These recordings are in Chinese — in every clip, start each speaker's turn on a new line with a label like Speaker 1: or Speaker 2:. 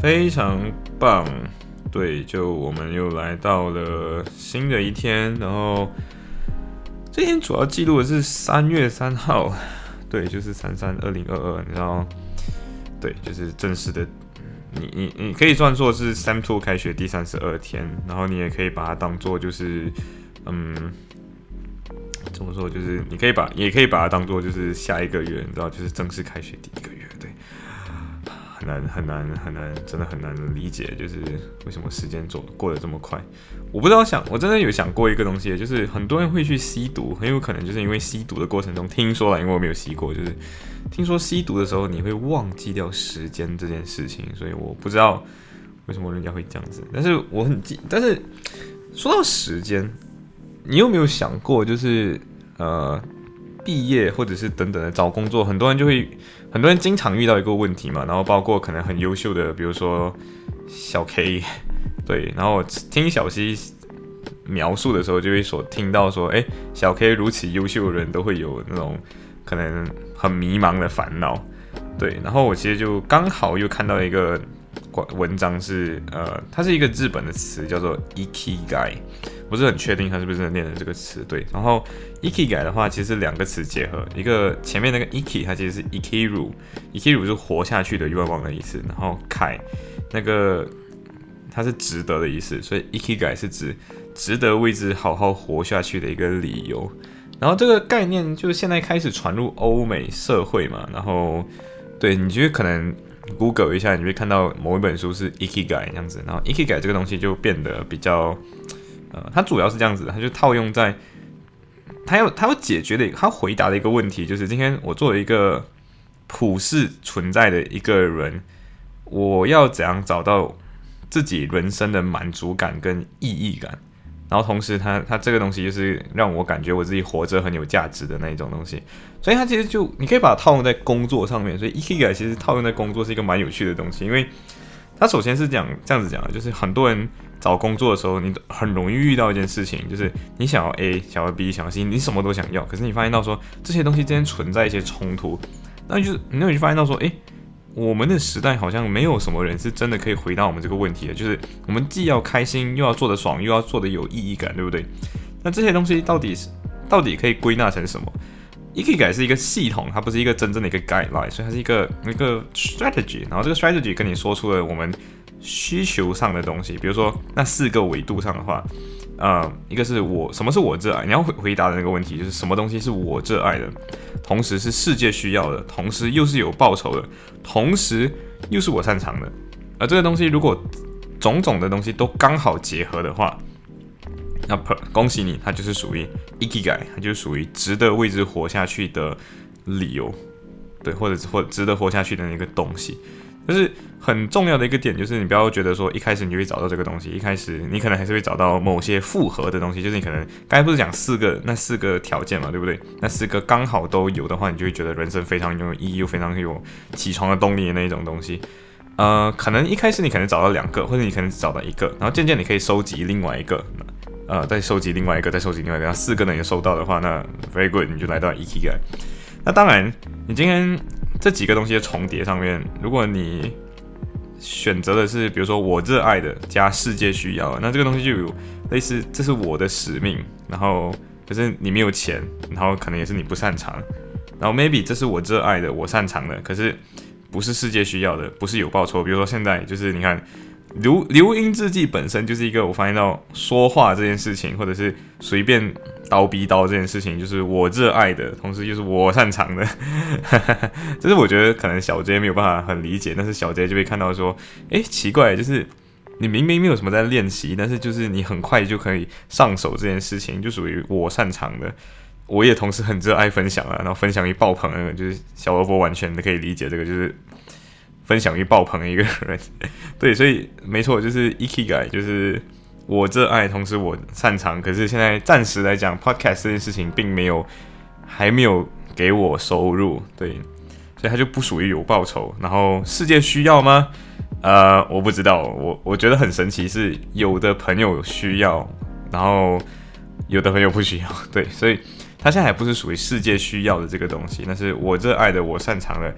Speaker 1: 非常棒。对，就我们又来到了新的一天，然后这天主要记录的是三月三号，对，就是三三二零二二，你知道，对，就是正式的，你你你可以算作是 Sam Two 开学第三十二天，然后你也可以把它当做就是，嗯，怎么说，就是你可以把，也可以把它当做就是下一个月，你知道，就是正式开学第一个月，很难很难很难，真的很难理解，就是为什么时间走过得这么快。我不知道想，我真的有想过一个东西，就是很多人会去吸毒，很有可能就是因为吸毒的过程中，听说了，因为我没有吸过，就是听说吸毒的时候你会忘记掉时间这件事情，所以我不知道为什么人家会这样子。但是我很记，但是说到时间，你有没有想过，就是呃。毕业或者是等等的找工作，很多人就会，很多人经常遇到一个问题嘛，然后包括可能很优秀的，比如说小 K，对，然后听小 C 描述的时候，就会所听到说，哎，小 K 如此优秀的人都会有那种可能很迷茫的烦恼，对，然后我其实就刚好又看到一个文章是，呃，它是一个日本的词，叫做 Ikigai。不是很确定它是不是念的这个词对，然后 iki 改的话，其实两个词结合，一个前面那个 iki 它其实是 ikiru，ikiru 是活下去的愿望的意思，然后凯那个它是值得的意思，所以 iki 改是指值得为之好好活下去的一个理由。然后这个概念就是现在开始传入欧美社会嘛，然后对你觉得可能 Google 一下，你会看到某一本书是 iki 改这样子，然后 iki 改这个东西就变得比较。呃，它主要是这样子，它就套用在，它要它要解决的，它回答的一个问题就是：今天我作为一个普世存在的一个人，我要怎样找到自己人生的满足感跟意义感？然后同时，它它这个东西就是让我感觉我自己活着很有价值的那一种东西。所以它其实就你可以把它套用在工作上面。所以 E K 其实套用在工作是一个蛮有趣的东西，因为它首先是讲这样子讲的，就是很多人。找工作的时候，你很容易遇到一件事情，就是你想要 A，想要 B，想要 C，你什么都想要，可是你发现到说这些东西之间存在一些冲突，那就是那你就发现到说，诶，我们的时代好像没有什么人是真的可以回答我们这个问题的，就是我们既要开心，又要做得爽，又要做得有意义感，对不对？那这些东西到底是到底可以归纳成什么？一可以改是一个系统，它不是一个真正的一个 guideline，所以它是一个一个 strategy，然后这个 strategy 跟你说出了我们。需求上的东西，比如说那四个维度上的话，呃，一个是我什么是我热爱，你要回回答的那个问题就是什么东西是我热爱的，同时是世界需要的，同时又是有报酬的，同时又是我擅长的。而这个东西如果种种的东西都刚好结合的话，那恭喜你，它就是属于 ikigai，它就是属于值得为之活下去的理由，对，或者或值得活下去的那个东西。就是很重要的一个点，就是你不要觉得说一开始你就会找到这个东西，一开始你可能还是会找到某些复合的东西。就是你可能刚才不是讲四个那四个条件嘛，对不对？那四个刚好都有的话，你就会觉得人生非常有意义又非常有起床的动力的那一种东西。呃，可能一开始你可能找到两个，或者你可能只找到一个，然后渐渐你可以收集另外一个，呃，再收集另外一个，再收集另外一个，然后四个呢也收到的话，那 very good，你就来到 e k 那当然，你今天。这几个东西的重叠上面，如果你选择的是，比如说我热爱的加世界需要，那这个东西就有类似，这是我的使命。然后可是你没有钱，然后可能也是你不擅长。然后 maybe 这是我热爱的，我擅长的，可是不是世界需要的，不是有报酬。比如说现在就是你看。留留音字迹本身就是一个，我发现到说话这件事情，或者是随便叨逼叨这件事情，就是我热爱的，同时就是我擅长的。这是我觉得可能小 J 没有办法很理解，但是小 J 就会看到说，哎，奇怪，就是你明明没有什么在练习，但是就是你很快就可以上手这件事情，就属于我擅长的。我也同时很热爱分享啊，然后分享一爆棚，就是小萝卜完全的可以理解这个，就是。分享欲爆棚的一个人。对，所以没错，就是 Eki 改就是我热爱，同时我擅长。可是现在暂时来讲，Podcast 这件事情并没有还没有给我收入，对，所以它就不属于有报酬。然后世界需要吗？呃，我不知道。我我觉得很神奇，是有的朋友需要，然后有的朋友不需要。对，所以它现在还不是属于世界需要的这个东西，那是我热爱的，我擅长的。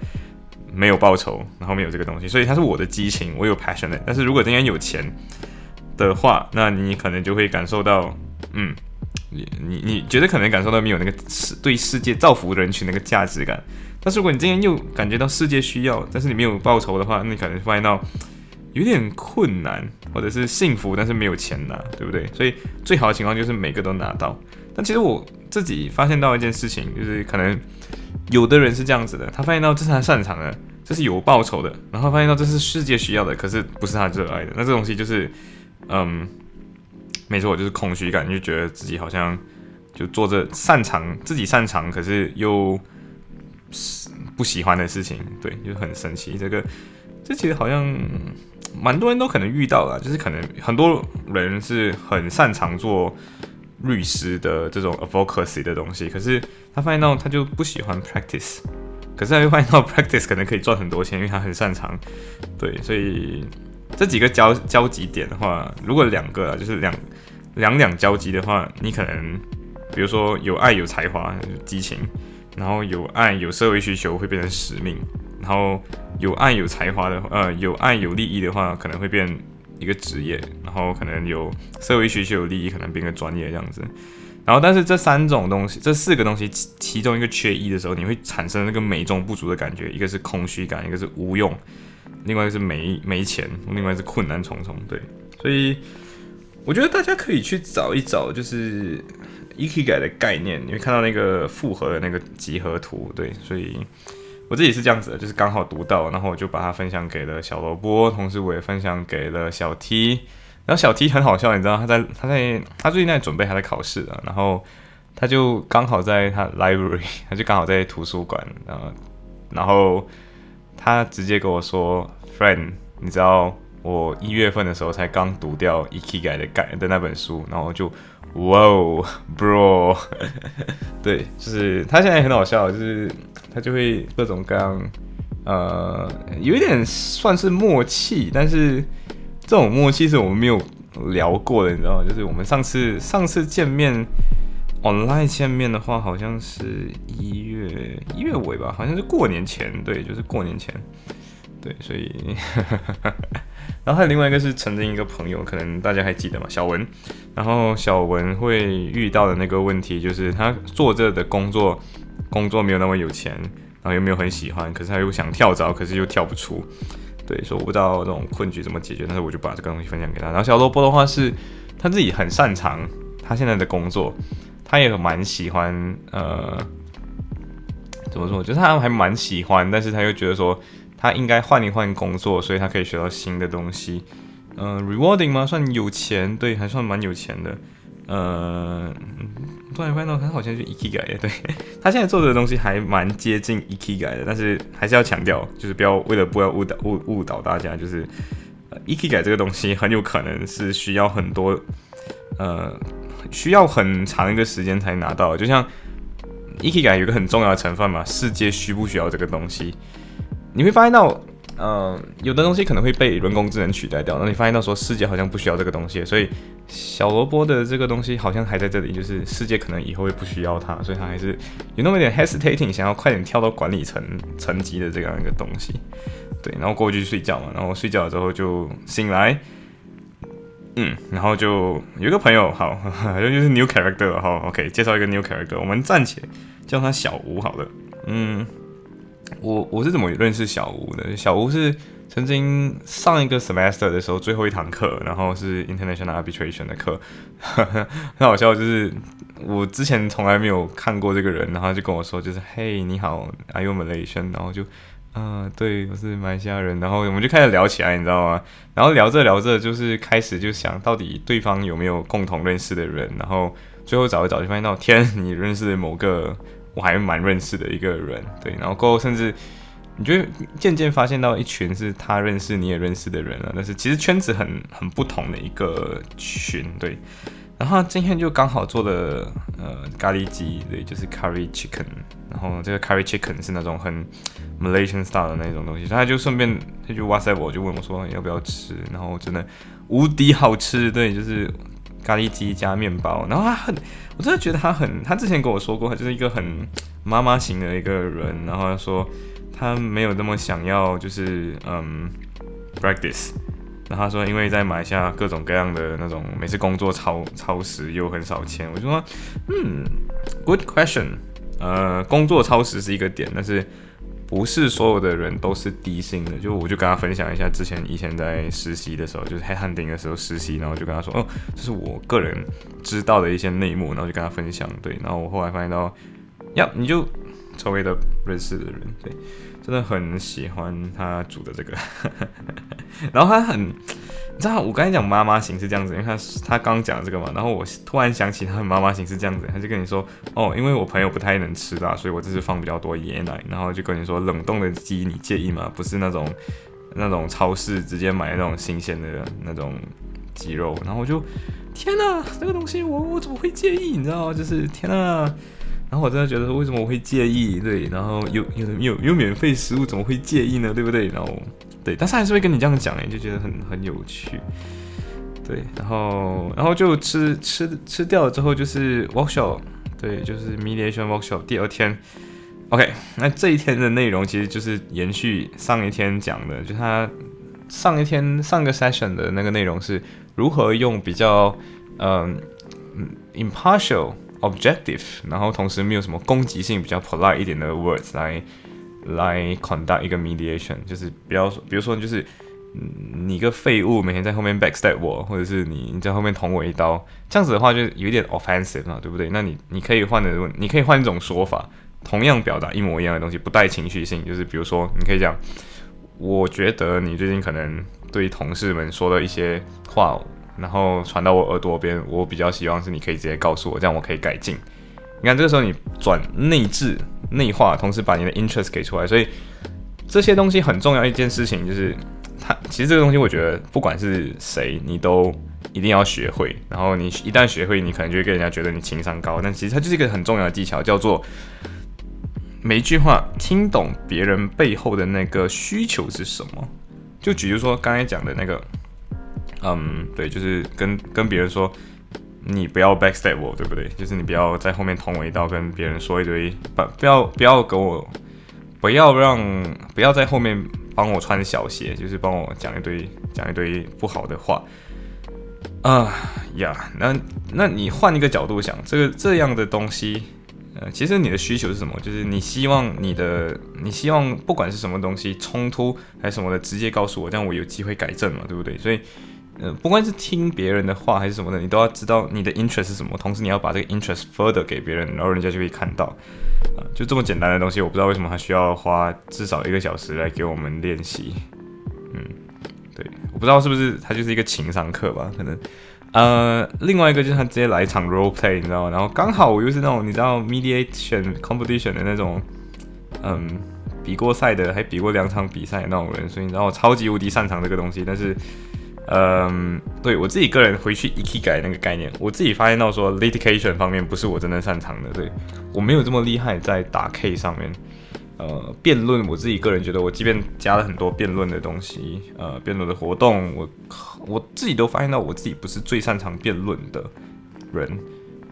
Speaker 1: 没有报酬，然后没有这个东西，所以它是我的激情，我有 passion 的。但是如果今天有钱的话，那你可能就会感受到，嗯，你你你觉得可能感受到没有那个世对世界造福人群那个价值感。但是如果你今天又感觉到世界需要，但是你没有报酬的话，那你可能发现到有点困难，或者是幸福，但是没有钱拿，对不对？所以最好的情况就是每个都拿到。但其实我自己发现到一件事情，就是可能。有的人是这样子的，他发现到这是他擅长的，这是有报酬的，然后发现到这是世界需要的，可是不是他热爱的。那这东西就是，嗯，没错，就是空虚感，就觉得自己好像就做着擅长自己擅长，可是又不喜欢的事情，对，就很神奇。这个这其实好像蛮多人都可能遇到了，就是可能很多人是很擅长做。律师的这种 advocacy 的东西，可是他发现到他就不喜欢 practice，可是他又发现到 practice 可能可以赚很多钱，因为他很擅长。对，所以这几个交交集点的话，如果两个啊就是两两两交集的话，你可能比如说有爱有才华激情，然后有爱有社会需求会变成使命，然后有爱有才华的呃有爱有利益的话，可能会变。一个职业，然后可能有社会需求、有利益，可能变个专业这样子。然后，但是这三种东西，这四个东西其中一个缺一的时候，你会产生那个美中不足的感觉。一个是空虚感，一个是无用，另外一个是没没钱，另外是困难重重。对，所以我觉得大家可以去找一找，就是 e k 改的概念，你会看到那个复合的那个集合图。对，所以。我自己是这样子的，就是刚好读到，然后我就把它分享给了小萝卜，同时我也分享给了小 T。然后小 T 很好笑，你知道他在他在他最近在准备他的考试啊，然后他就刚好在他 library，他就刚好在图书馆，然后然后他直接跟我说，friend，你知道我一月份的时候才刚读掉 e k i g a 的改的那本书，然后就。哇哦，bro，对，就是他现在很好笑，就是他就会各种各样，呃，有一点算是默契，但是这种默契是我们没有聊过的，你知道吗？就是我们上次上次见面，online 见面的话，好像是一月一月尾吧，好像是过年前，对，就是过年前，对，所以。然后还有另外一个是曾经一个朋友，可能大家还记得吗？小文。然后小文会遇到的那个问题就是，他做这的工作，工作没有那么有钱，然后又没有很喜欢，可是他又想跳槽，可是又跳不出。对，所以我不知道这种困局怎么解决，但是我就把这个东西分享给他。然后小萝卜的话是，他自己很擅长他现在的工作，他也蛮喜欢，呃，怎么说？就是他还蛮喜欢，但是他又觉得说。他应该换一换工作，所以他可以学到新的东西。嗯，rewarding 吗？算有钱，对，还算蛮有钱的。呃，突然发现到他好像是 e k 改的，对 他现在做的东西还蛮接近 e k 改的，但是还是要强调，就是不要为了不要误导误误导大家，就是 e k 改这个东西很有可能是需要很多呃需要很长一个时间才拿到，就像 e k 改有个很重要的成分嘛，世界需不需要这个东西？你会发现到，嗯，有的东西可能会被人工智能取代掉。那你发现到说，世界好像不需要这个东西，所以小萝卜的这个东西好像还在这里，就是世界可能以后会不需要它，所以它还是有那么一点 hesitating，想要快点跳到管理层层级的这样一个东西。对，然后过去睡觉嘛，然后睡觉了之后就醒来，嗯，然后就有一个朋友，好，好 像就是 new character，好，OK，介绍一个 new character，我们暂且叫他小吴好了，嗯。我我是怎么认识小吴的？小吴是曾经上一个 semester 的时候最后一堂课，然后是 international arbitration 的课，很好笑。就是我之前从来没有看过这个人，然后就跟我说，就是嘿你好，Are you Malaysian？然后就啊对，我是马来西亚人。然后我们就开始聊起来，你知道吗？然后聊着聊着，就是开始就想到底对方有没有共同认识的人，然后最后找一找就发现到天，你认识某个。我还蛮认识的一个人，对，然后过后甚至你就渐渐发现到一群是他认识你也认识的人了，但是其实圈子很很不同的一个群，对。然后今天就刚好做了呃咖喱鸡，对，就是 curry chicken。然后这个 curry chicken 是那种很 Malaysian style 的那种东西，他就顺便他就哇塞，我就问我说要不要吃，然后真的无敌好吃，对，就是咖喱鸡加面包。然后他很，我真的觉得他很，他之前跟我说过，他就是一个很妈妈型的一个人。然后他说他没有那么想要，就是嗯 practice。然后他说，因为在马来西亚各种各样的那种每次工作超超时又很少钱，我就说，嗯，good question，呃，工作超时是一个点，但是不是所有的人都是低薪的。就我就跟他分享一下，之前以前在实习的时候，就是 headhunting 的时候实习，然后就跟他说，哦，这是我个人知道的一些内幕，然后就跟他分享，对，然后我后来发现到，呀，你就周围的认识的人，对。真的很喜欢他煮的这个，然后他很，你知道我刚才讲妈妈型是这样子，因为他他刚讲这个嘛，然后我突然想起他的妈妈型是这样子，他就跟你说，哦，因为我朋友不太能吃辣，所以我这次放比较多椰奶，然后就跟你说冷冻的鸡你介意吗？不是那种 那种超市直接买那种新鲜的那种鸡肉，然后我就天哪，这个东西我我怎么会介意？你知道吗？就是天哪。然后我真的觉得说，为什么我会介意？对，然后有有有有免费食物，怎么会介意呢？对不对？然后对，但是还是会跟你这样讲哎，就觉得很很有趣。对，然后然后就吃吃吃掉了之后，就是 workshop，对，就是 mediation workshop。第二天，OK，那这一天的内容其实就是延续上一天讲的，就他上一天上个 session 的那个内容是如何用比较嗯 impartial。objective，然后同时没有什么攻击性，比较 polite 一点的 words 来来 conduct 一个 mediation，就是比较比如说就是你个废物，每天在后面 backstab 我，或者是你你在后面捅我一刀，这样子的话就有点 offensive 嘛，对不对？那你你可以换的问，你可以换一种说法，同样表达一模一样的东西，不带情绪性，就是比如说你可以讲，我觉得你最近可能对同事们说的一些话。然后传到我耳朵边，我比较希望是你可以直接告诉我，这样我可以改进。你看这个时候你转内置内化，同时把你的 interest 给出来，所以这些东西很重要一件事情就是，它其实这个东西我觉得不管是谁，你都一定要学会。然后你一旦学会，你可能就会跟人家觉得你情商高，但其实它就是一个很重要的技巧，叫做每一句话听懂别人背后的那个需求是什么。就比如说刚才讲的那个。嗯，对，就是跟跟别人说，你不要 backstab 我，对不对？就是你不要在后面捅我一刀，跟别人说一堆，不不要不要给我，不要让不要在后面帮我穿小鞋，就是帮我讲一堆讲一堆不好的话。啊呀，那那你换一个角度想，这个这样的东西，呃，其实你的需求是什么？就是你希望你的你希望不管是什么东西冲突还是什么的，直接告诉我，这样我有机会改正嘛，对不对？所以。嗯，不管是听别人的话还是什么的，你都要知道你的 interest 是什么，同时你要把这个 interest further 给别人，然后人家就可以看到，啊，就这么简单的东西，我不知道为什么他需要花至少一个小时来给我们练习。嗯，对，我不知道是不是他就是一个情商课吧？可能，呃，另外一个就是他直接来一场 role play，你知道吗？然后刚好我又是那种你知道 mediation competition 的那种，嗯，比过赛的，还比过两场比赛的那种人，所以你知道我超级无敌擅长这个东西，但是。嗯，对我自己个人回去 e k 改那个概念，我自己发现到说 litigation 方面不是我真的擅长的，对我没有这么厉害在打 K 上面。呃，辩论我自己个人觉得，我即便加了很多辩论的东西，呃，辩论的活动，我我自己都发现到我自己不是最擅长辩论的人。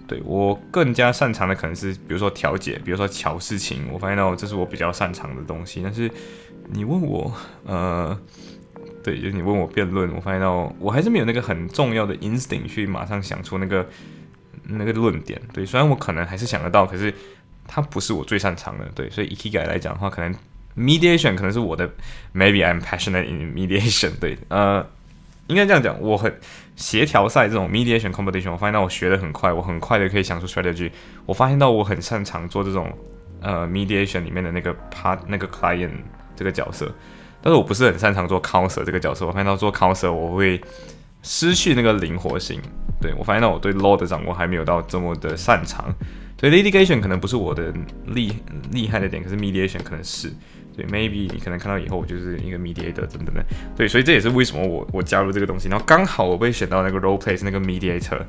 Speaker 1: 对我更加擅长的可能是比如说调解，比如说调事情，我发现到这是我比较擅长的东西。但是你问我，呃。对，就是你问我辩论，我发现到我还是没有那个很重要的 instinct 去马上想出那个那个论点。对，虽然我可能还是想得到，可是它不是我最擅长的。对，所以 e k i 来讲的话，可能 mediation 可能是我的 maybe I'm passionate in mediation。对，呃，应该这样讲，我很协调赛这种 mediation competition，我发现到我学的很快，我很快的可以想出 strategy。我发现到我很擅长做这种呃 mediation 里面的那个 part 那个 client 这个角色。但是我不是很擅长做 counselor 这个角色，我发现到做 counselor 我会失去那个灵活性。对我发现到我对 law 的掌握还没有到这么的擅长，所以 litigation 可能不是我的厉厉害的点，可是 mediation 可能是。对，maybe 你可能看到以后我就是一个 mediator 等等的，对，所以这也是为什么我我加入这个东西，然后刚好我被选到那个 role play 是那个 mediator，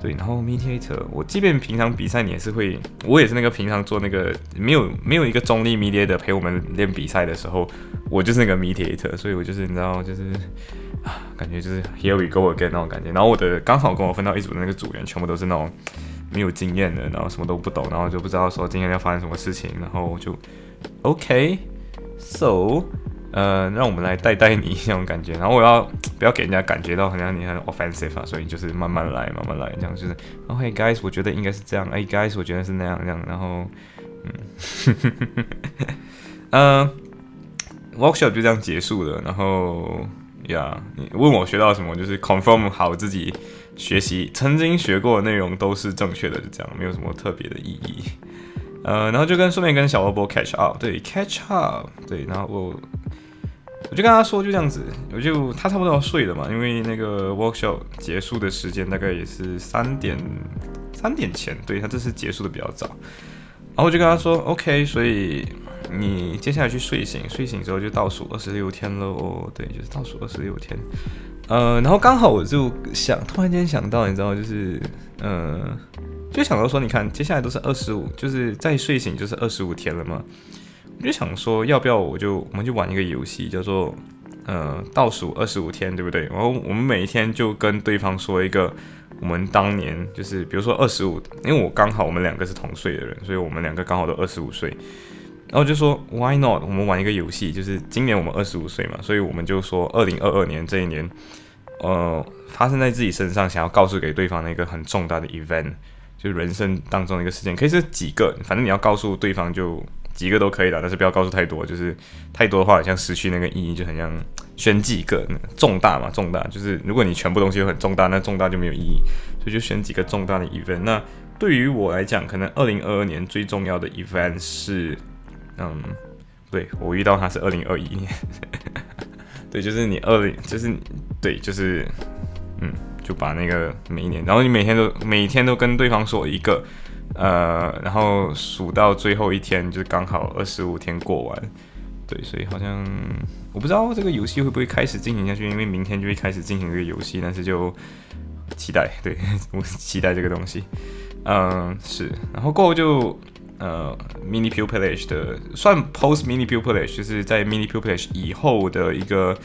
Speaker 1: 对，然后 mediator 我即便平常比赛你也是会，我也是那个平常做那个没有没有一个中立 mediator 陪我们练比赛的时候，我就是那个 mediator，所以我就是你知道就是啊，感觉就是 here we go again 那种感觉，然后我的刚好跟我分到一组的那个组员全部都是那种没有经验的，然后什么都不懂，然后就不知道说今天要发生什么事情，然后就。OK，So，呃，让我们来带带你那种感觉，然后我要不要给人家感觉到好像你很 offensive 啊？所以就是慢慢来，慢慢来，这样就是 OK，Guys，我觉得应该是这样，哎，Guys，我觉得是那样，这样，然后，嗯，呃，workshop 就这样结束了，然后呀，你问我学到什么，就是 confirm 好自己学习曾经学过的内容都是正确的，就这样，没有什么特别的意义。呃，然后就跟顺便跟小萝卜 catch up，对，catch up，对，然后我我就跟他说就这样子，我就他差不多要睡了嘛，因为那个 workshop 结束的时间大概也是三点三点前，对他这次结束的比较早，然后我就跟他说 OK，所以你接下来去睡醒，睡醒之后就倒数二十六天喽，对，就是倒数二十六天，呃，然后刚好我就想突然间想到，你知道，就是嗯。就想到说，你看，接下来都是二十五，就是再睡醒就是二十五天了嘛。我就想说，要不要我就我们就玩一个游戏，叫做呃倒数二十五天，对不对？然后我们每一天就跟对方说一个我们当年就是比如说二十五，因为我刚好我们两个是同岁的人，所以我们两个刚好都二十五岁。然后就说 Why not？我们玩一个游戏，就是今年我们二十五岁嘛，所以我们就说二零二二年这一年，呃，发生在自己身上想要告诉给对方的一个很重大的 event。就人生当中的一个事件，可以是几个，反正你要告诉对方就几个都可以了，但是不要告诉太多，就是太多的话好像失去那个意义，就很像选几个重大嘛，重大就是如果你全部东西都很重大，那重大就没有意义，所以就选几个重大的 event。那对于我来讲，可能二零二二年最重要的 event 是，嗯，对我遇到他是二零二一年，对，就是你二零，就是对，就是嗯。就把那个每一年，然后你每天都每天都跟对方说一个，呃，然后数到最后一天，就刚好二十五天过完，对，所以好像我不知道这个游戏会不会开始进行下去，因为明天就会开始进行这个游戏，但是就期待，对我期待这个东西，嗯，是，然后过后就呃，mini pupilage 的算 post mini pupilage，就是在 mini pupillage 以后的一个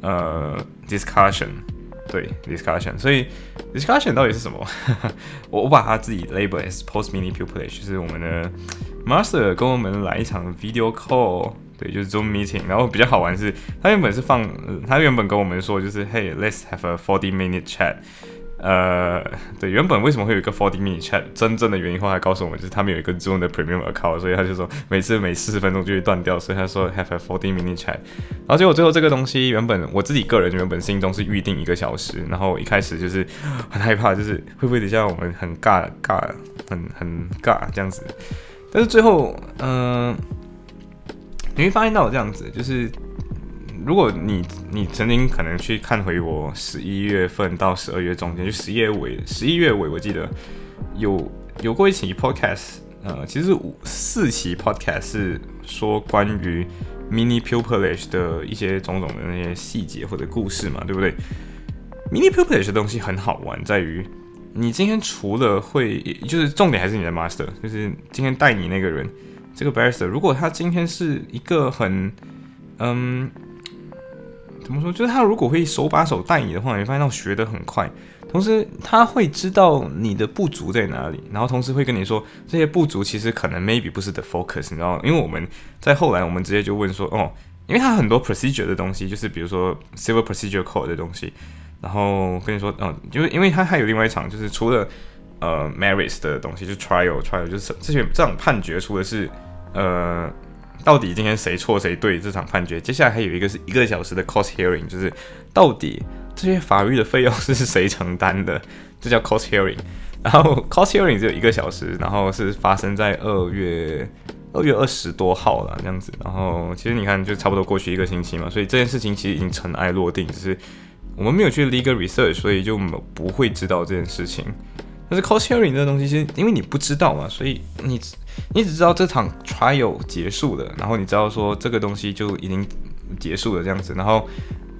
Speaker 1: 呃 discussion。对 discussion，所以 discussion 到底是什么？我我把它自己 label as post mini pupillage，就是我们的 master 跟我们来一场 video call，对，就是 zoom meeting。然后比较好玩是，他原本是放，他原本跟我们说就是 hey let's have a forty minute chat。呃，对，原本为什么会有一个 forty minute chat？真正的原因后来告诉我们，就是他们有一个 Zoom 的 premium account，所以他就说每次每四十分钟就会断掉，所以他说 have a forty minute chat。然后结果最后这个东西原本我自己个人原本心中是预定一个小时，然后一开始就是很害怕，就是会不会等下我们很尬尬，很很尬这样子。但是最后，嗯，你会发现到这样子，就是。如果你你曾经可能去看回我十一月份到十二月中间，就十一月尾十一月尾，我记得有有过一期 podcast，呃，其实五四期 podcast 是说关于 mini pupilage 的一些种种的那些细节或者故事嘛，对不对？mini pupillage 的东西很好玩，在于你今天除了会，就是重点还是你的 master，就是今天带你那个人，这个 barrister，如果他今天是一个很嗯。怎么说？就是他如果会手把手带你的话，你发现到学得很快。同时，他会知道你的不足在哪里，然后同时会跟你说这些不足其实可能 maybe 不是 the focus，你知道？因为我们在后来，我们直接就问说，哦，因为他很多 procedure 的东西，就是比如说 civil procedure code 的东西，然后跟你说，嗯，就是因为他还有另外一场，就是除了呃 merits 的东西，就 trial trial，就是这些这场判决，除了是呃。到底今天谁错谁对？这场判决，接下来还有一个是一个小时的 cost hearing，就是到底这些法律的费用是谁承担的？这叫 cost hearing。然后 cost hearing 只有一个小时，然后是发生在二月二月二十多号了这样子。然后其实你看，就差不多过去一个星期嘛，所以这件事情其实已经尘埃落定，只是我们没有去 legal research，所以就不会知道这件事情。但是 cost hearing 这个东西，其实因为你不知道嘛，所以你你只知道这场 trial 结束了，然后你知道说这个东西就已经结束了这样子，然后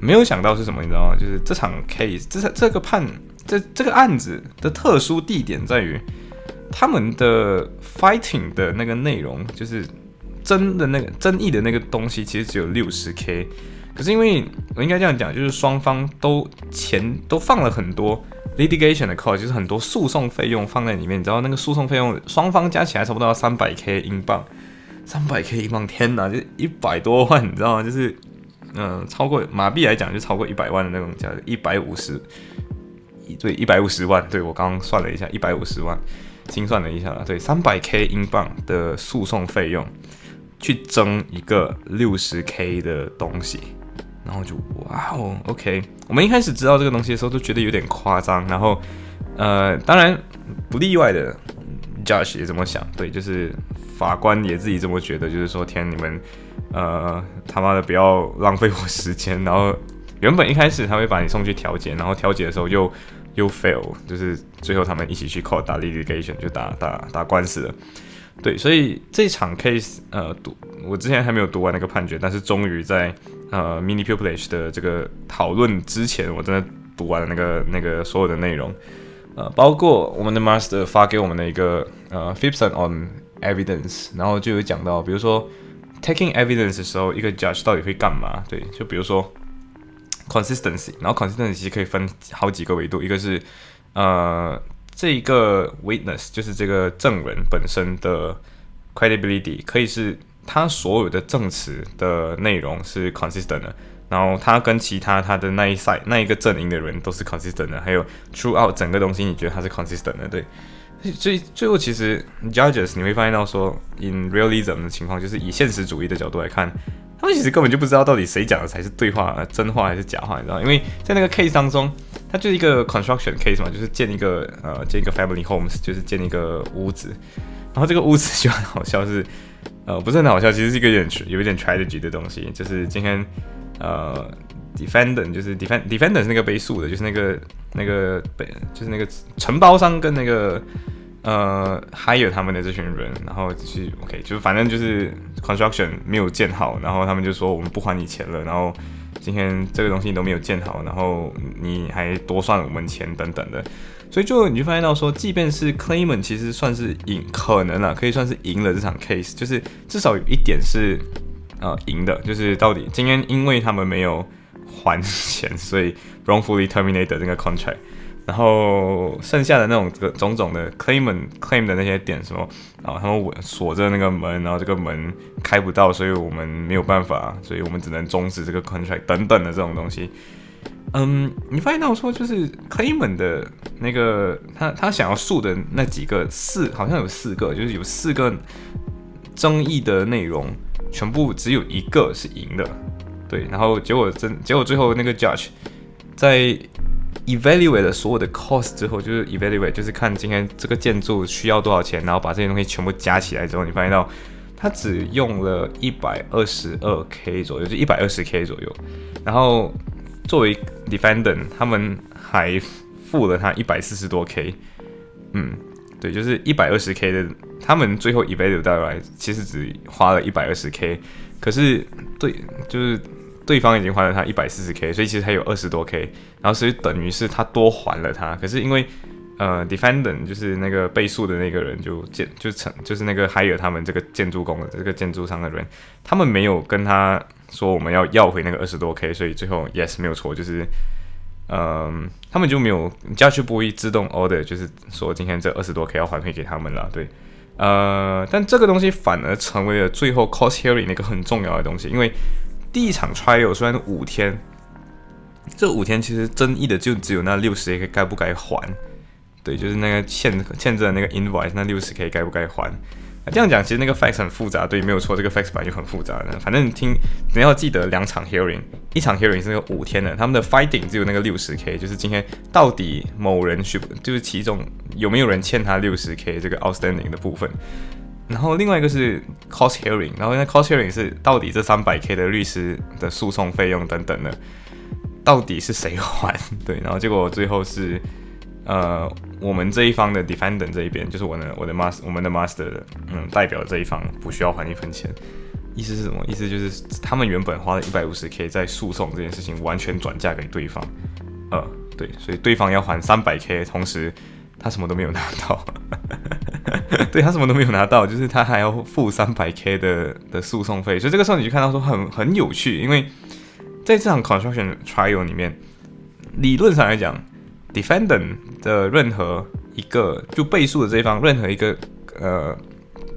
Speaker 1: 没有想到是什么，你知道吗？就是这场 case，这这个判这这个案子的特殊地点在于他们的 fighting 的那个内容，就是争的那个争议的那个东西，其实只有六十 k。可是因为我应该这样讲，就是双方都钱都放了很多 litigation 的 cost，就是很多诉讼费用放在里面。你知道那个诉讼费用双方加起来差不多要三百 k 英镑，三百 k 英镑，天哪，就一百多万，你知道吗？就是嗯，超过马币来讲就超过一百万的那种价，一百五十，对，一百五十万。对我刚刚算了一下，一百五十万，精算了一下了，对，三百 k 英镑的诉讼费用去争一个六十 k 的东西。然后就哇哦，OK。我们一开始知道这个东西的时候，都觉得有点夸张。然后，呃，当然不例外的，Josh 也这么想。对，就是法官也自己这么觉得。就是说，天，你们，呃，他妈的不要浪费我时间。然后，原本一开始他会把你送去调解，然后调解的时候又又 fail，就是最后他们一起去 court 打 litigation，就打打打官司了。对，所以这场 case，呃，读我之前还没有读完那个判决，但是终于在。呃，mini pupilage 的这个讨论之前，我真的读完了那个那个所有的内容，呃，包括我们的 master 发给我们的一个呃 fifth on evidence，然后就有讲到，比如说 taking evidence 的时候，一个 judge 到底会干嘛？对，就比如说 consistency，然后 consistency 可以分好几个维度，一个是呃这一个 witness 就是这个证人本身的 credibility，可以是。他所有的证词的内容是 consistent 的，然后他跟其他他的那一赛那一个阵营的人都是 consistent 的，还有 throughout 整个东西，你觉得他是 consistent 的，对。所以最后其实 judges 你会发现到说，in realism 的情况，就是以现实主义的角度来看，他们其实根本就不知道到底谁讲的才是对话，真话还是假话，你知道因为在那个 case 当中，它就是一个 construction case 嘛，就是建一个呃建一个 family homes，就是建一个屋子，然后这个屋子就很好笑是。呃，不是很好笑，其实是一个有点有一点 tragedy 的东西，就是今天呃，defendant 就是 defend defendant 是那个被诉的，就是那个那个被就是那个承包商跟那个呃 hire 他们的这群人，然后就是 OK，就是反正就是 construction 没有建好，然后他们就说我们不还你钱了，然后今天这个东西都没有建好，然后你还多算我们钱等等的。所以就你就发现到说，即便是 claimant 其实算是赢，可能啊可以算是赢了这场 case，就是至少有一点是呃赢的，就是到底今天因为他们没有还钱，所以 wrongfully terminated 这个 contract，然后剩下的那种种种的 claimant claim 的那些点什么啊，他们锁着那个门，然后这个门开不到，所以我们没有办法，所以我们只能终止这个 contract 等等的这种东西。嗯，你发现到说，就是 clayman 的那个他他想要诉的那几个四，好像有四个，就是有四个争议的内容，全部只有一个是赢的，对。然后结果真结果最后那个 judge 在 evaluate 了所有的 cost 之后，就是 evaluate 就是看今天这个建筑需要多少钱，然后把这些东西全部加起来之后，你发现到他只用了一百二十二 k 左右，就一百二十 k 左右，然后。作为 defendant，他们还付了他一百四十多 k，嗯，对，就是一百二十 k 的，他们最后 evaluate 带来其实只花了一百二十 k，可是对，就是对方已经还了他一百四十 k，所以其实还有二十多 k，然后所以等于是他多还了他，可是因为呃 defendant 就是那个被诉的那个人就建就成就是那个还有他们这个建筑工的这个建筑商的人，他们没有跟他。说我们要要回那个二十多 k，所以最后 yes 没有错，就是，嗯，他们就没有家具不会自动 order，就是说今天这二十多 k 要还回给他们了，对，呃，但这个东西反而成为了最后 cost hearing 那个很重要的东西，因为第一场 trial 虽然五天，这五天其实争议的就只有那六十 k 该不该还，对，就是那个欠欠着那个 invoice 那六十 k 该不该还。这样讲，其实那个 facts 很复杂，对，没有错，这个 facts 本来就很复杂的。反正听，你要记得两场 hearing，一场 hearing 是那个五天的，他们的 fighting 只有那个六十 k，就是今天到底某人需，就是其中有没有人欠他六十 k 这个 outstanding 的部分。然后另外一个是 cost hearing，然后那 cost hearing 是到底这三百 k 的律师的诉讼费用等等的，到底是谁还？对，然后结果最后是。呃，我们这一方的 defendant 这一边，就是我的我的 master 我们的 master 嗯代表这一方不需要还一分钱。意思是什么？意思就是他们原本花了一百五十 k 在诉讼这件事情，完全转嫁给对方。呃，对，所以对方要还三百 k，同时他什么都没有拿到。对他什么都没有拿到，就是他还要付三百 k 的的诉讼费。所以这个时候你就看到说很很有趣，因为在这场 construction trial 里面，理论上来讲，defendant 的任何一个就倍数的这一方任何一个呃。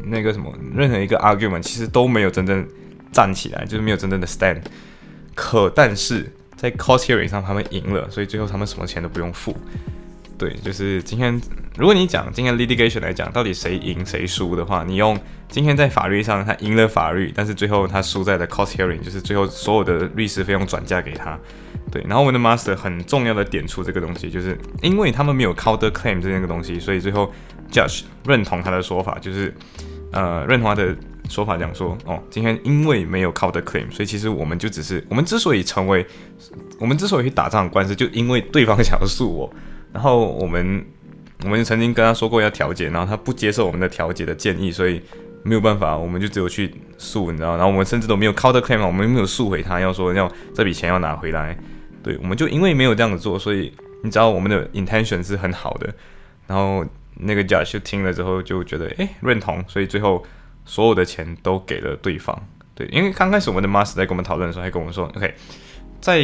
Speaker 1: 那个什么，任何一个 argument 其实都没有真正站起来，就是没有真正的 stand。可但是在 cost hearing 上他们赢了，所以最后他们什么钱都不用付。对，就是今天如果你讲今天 litigation 来讲，到底谁赢谁输的话，你用今天在法律上他赢了法律，但是最后他输在了 cost hearing，就是最后所有的律师费用转嫁给他。对，然后我们的 master 很重要的点出这个东西，就是因为他们没有 counter claim 这个东西，所以最后 judge 认同他的说法，就是。呃，润华的说法讲说，哦，今天因为没有 counter claim，所以其实我们就只是，我们之所以成为，我们之所以去打这场官司，就因为对方想要诉我，然后我们，我们曾经跟他说过要调解，然后他不接受我们的调解的建议，所以没有办法，我们就只有去诉，你知道，然后我们甚至都没有 counter claim 我们没有诉回他，要说要这笔钱要拿回来，对，我们就因为没有这样子做，所以你知道我们的 intention 是很好的，然后。那个 judge 就听了之后就觉得，哎，认同，所以最后所有的钱都给了对方。对，因为刚开始我们的 master 在跟我们讨论的时候，还跟我们说，OK，在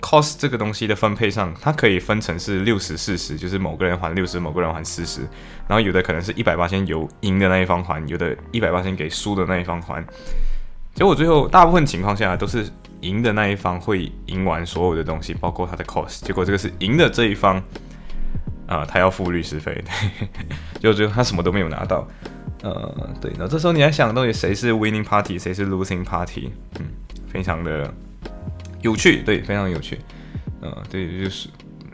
Speaker 1: cost 这个东西的分配上，它可以分成是六十四十，就是某个人还六十，某个人还四十，然后有的可能是一百八先由赢的那一方还，有的一百八先给输的那一方还。结果最后大部分情况下都是赢的那一方会赢完所有的东西，包括他的 cost。结果这个是赢的这一方。啊，他要付律师费，就最后他什么都没有拿到。呃，对，那这时候你在想到底谁是 winning party，谁是 losing party？嗯，非常的有趣，对，非常有趣。呃，对，就是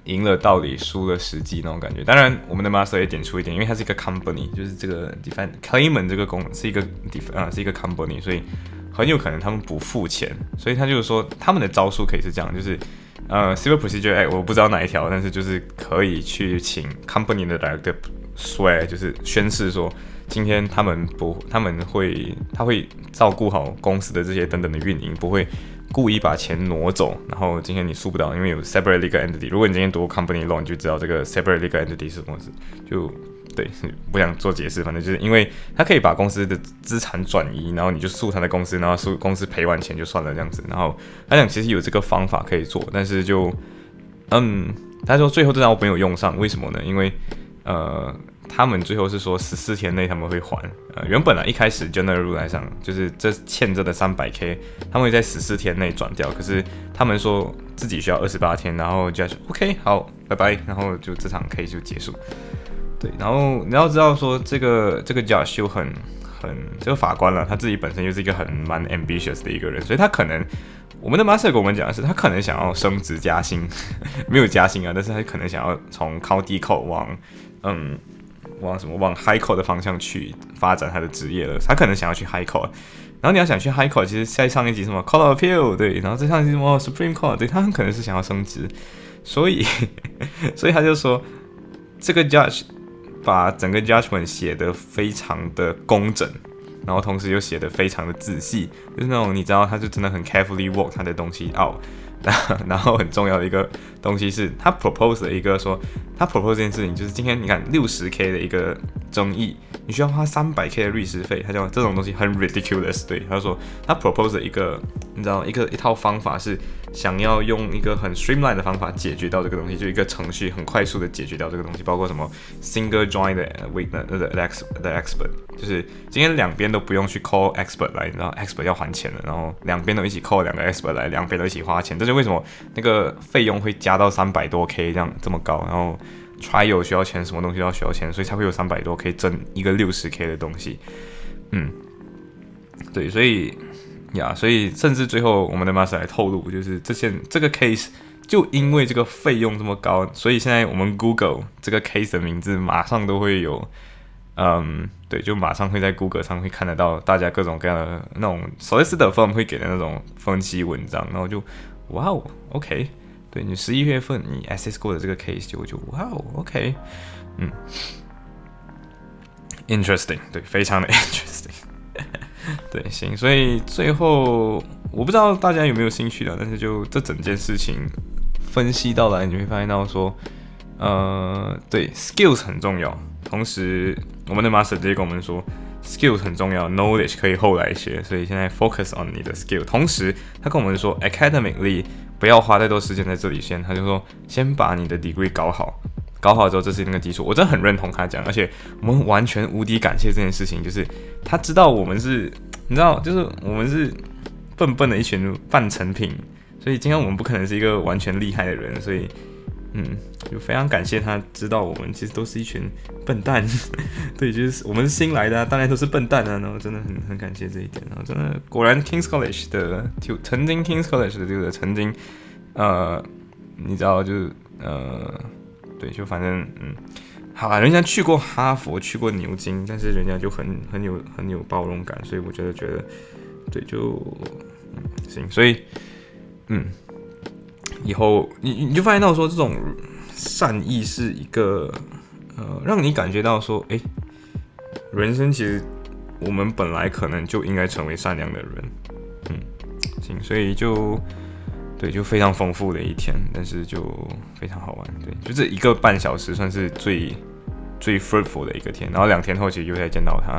Speaker 1: 赢了道理，输了实际那种感觉。当然，我们的 master 也点出一点，因为它是一个 company，就是这个 defend claimant 这个公是一个 def 啊是一个 company，所以很有可能他们不付钱，所以他就是说他们的招数可以是这样，就是。呃，civil procedure 哎我不知道哪一条，但是就是可以去请 company 的 director swear，就是宣誓说，今天他们不，他们会，他会照顾好公司的这些等等的运营，不会故意把钱挪走。然后今天你诉不到，因为有 separate legal entity。如果你今天读 company law，你就知道这个 separate legal entity 是什么事，就。对，不想做解释，反正就是因为他可以把公司的资产转移，然后你就诉他的公司，然后诉公司赔完钱就算了这样子。然后他讲其实有这个方法可以做，但是就嗯，他说最后这张我没有用上，为什么呢？因为呃，他们最后是说十四天内他们会还。呃，原本啊一开始 general 来上就是这欠着的三百 k，他们会在十四天内转掉，可是他们说自己需要二十八天，然后就说 OK 好，拜拜，然后就这场 K 就结束。对，然后你要知道说这个这个 judge 就很很这个法官了，他自己本身就是一个很蛮 ambitious 的一个人，所以他可能我们的 master 跟我们讲的是，他可能想要升职加薪，没有加薪啊，但是他可能想要从 county court 往嗯往什么往 high court 的方向去发展他的职业了，他可能想要去 high court，然后你要想去 high court，其实在上一集什么 court of appeal 对，然后再上一集什么 supreme court 对，他很可能是想要升职，所以 所以他就说这个 judge。把整个 judgment 写得非常的工整，然后同时又写得非常的仔细，就是那种你知道，他就真的很 carefully work 他的东西 out。然后很重要的一个东西是他 propose 的一个说，他 propose 这件事情就是今天你看六十 k 的一个争议，你需要花三百 k 的律师费，他讲这种东西很 ridiculous。对，他说他 propose 的一个你知道一个一套方法是。想要用一个很 streamline 的方法解决掉这个东西，就一个程序很快速的解决掉这个东西，包括什么 single join 的 witness 的 ex 的 expert，就是今天两边都不用去 call expert 来，然后 expert 要还钱了，然后两边都一起 call 两个 expert 来，两边都一起花钱，这就为什么那个费用会加到三百多 k 这样这么高，然后 trial 需要钱，什么东西都要需要钱，所以才会有三百多可以挣一个六十 k 的东西，嗯，对，所以。呀，所以甚至最后我们的 master 来透露，就是这些这个 case 就因为这个费用这么高，所以现在我们 Google 这个 case 的名字马上都会有，嗯，对，就马上会在 Google 上会看得到大家各种各样的那种 solicitor firm 会给的那种分析文章，然后就哇哦，OK，对你十一月份你 assess 过的这个 case 就就哇哦，OK，嗯，interesting，对，非常的 interesting，对，行，所以最后我不知道大家有没有兴趣的，但是就这整件事情分析到来，你会发现到说，呃，对，skills 很重要，同时我们的 master 直接跟我们说。Skills 很重要，knowledge 可以后来学，所以现在 focus on 你的 skill。同时，他跟我们说，academically 不要花太多时间在这里先，他就说先把你的 degree 搞好，搞好之后这是那个基础。我真的很认同他讲，而且我们完全无敌感谢这件事情，就是他知道我们是，你知道，就是我们是笨笨的一群半成品，所以今天我们不可能是一个完全厉害的人，所以。嗯，就非常感谢他知道我们其实都是一群笨蛋，对，就是我们是新来的，当然都是笨蛋啊。然后真的很很感谢这一点，然后真的果然 Kings College 的就曾经 Kings College 的这个曾经，呃，你知道就是呃，对，就反正嗯，好，人家去过哈佛，去过牛津，但是人家就很很有很有包容感，所以我觉得觉得对，就嗯行，所以嗯。以后你你就发现到说这种善意是一个呃，让你感觉到说，哎，人生其实我们本来可能就应该成为善良的人，嗯，行，所以就对，就非常丰富的一天，但是就非常好玩，对，就这一个半小时算是最最 fruitful 的一个天，然后两天后其实又再见到他，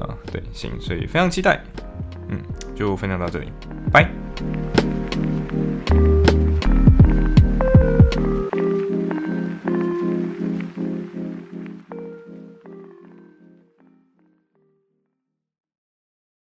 Speaker 1: 啊，对，行，所以非常期待，嗯，就分享到这里，拜。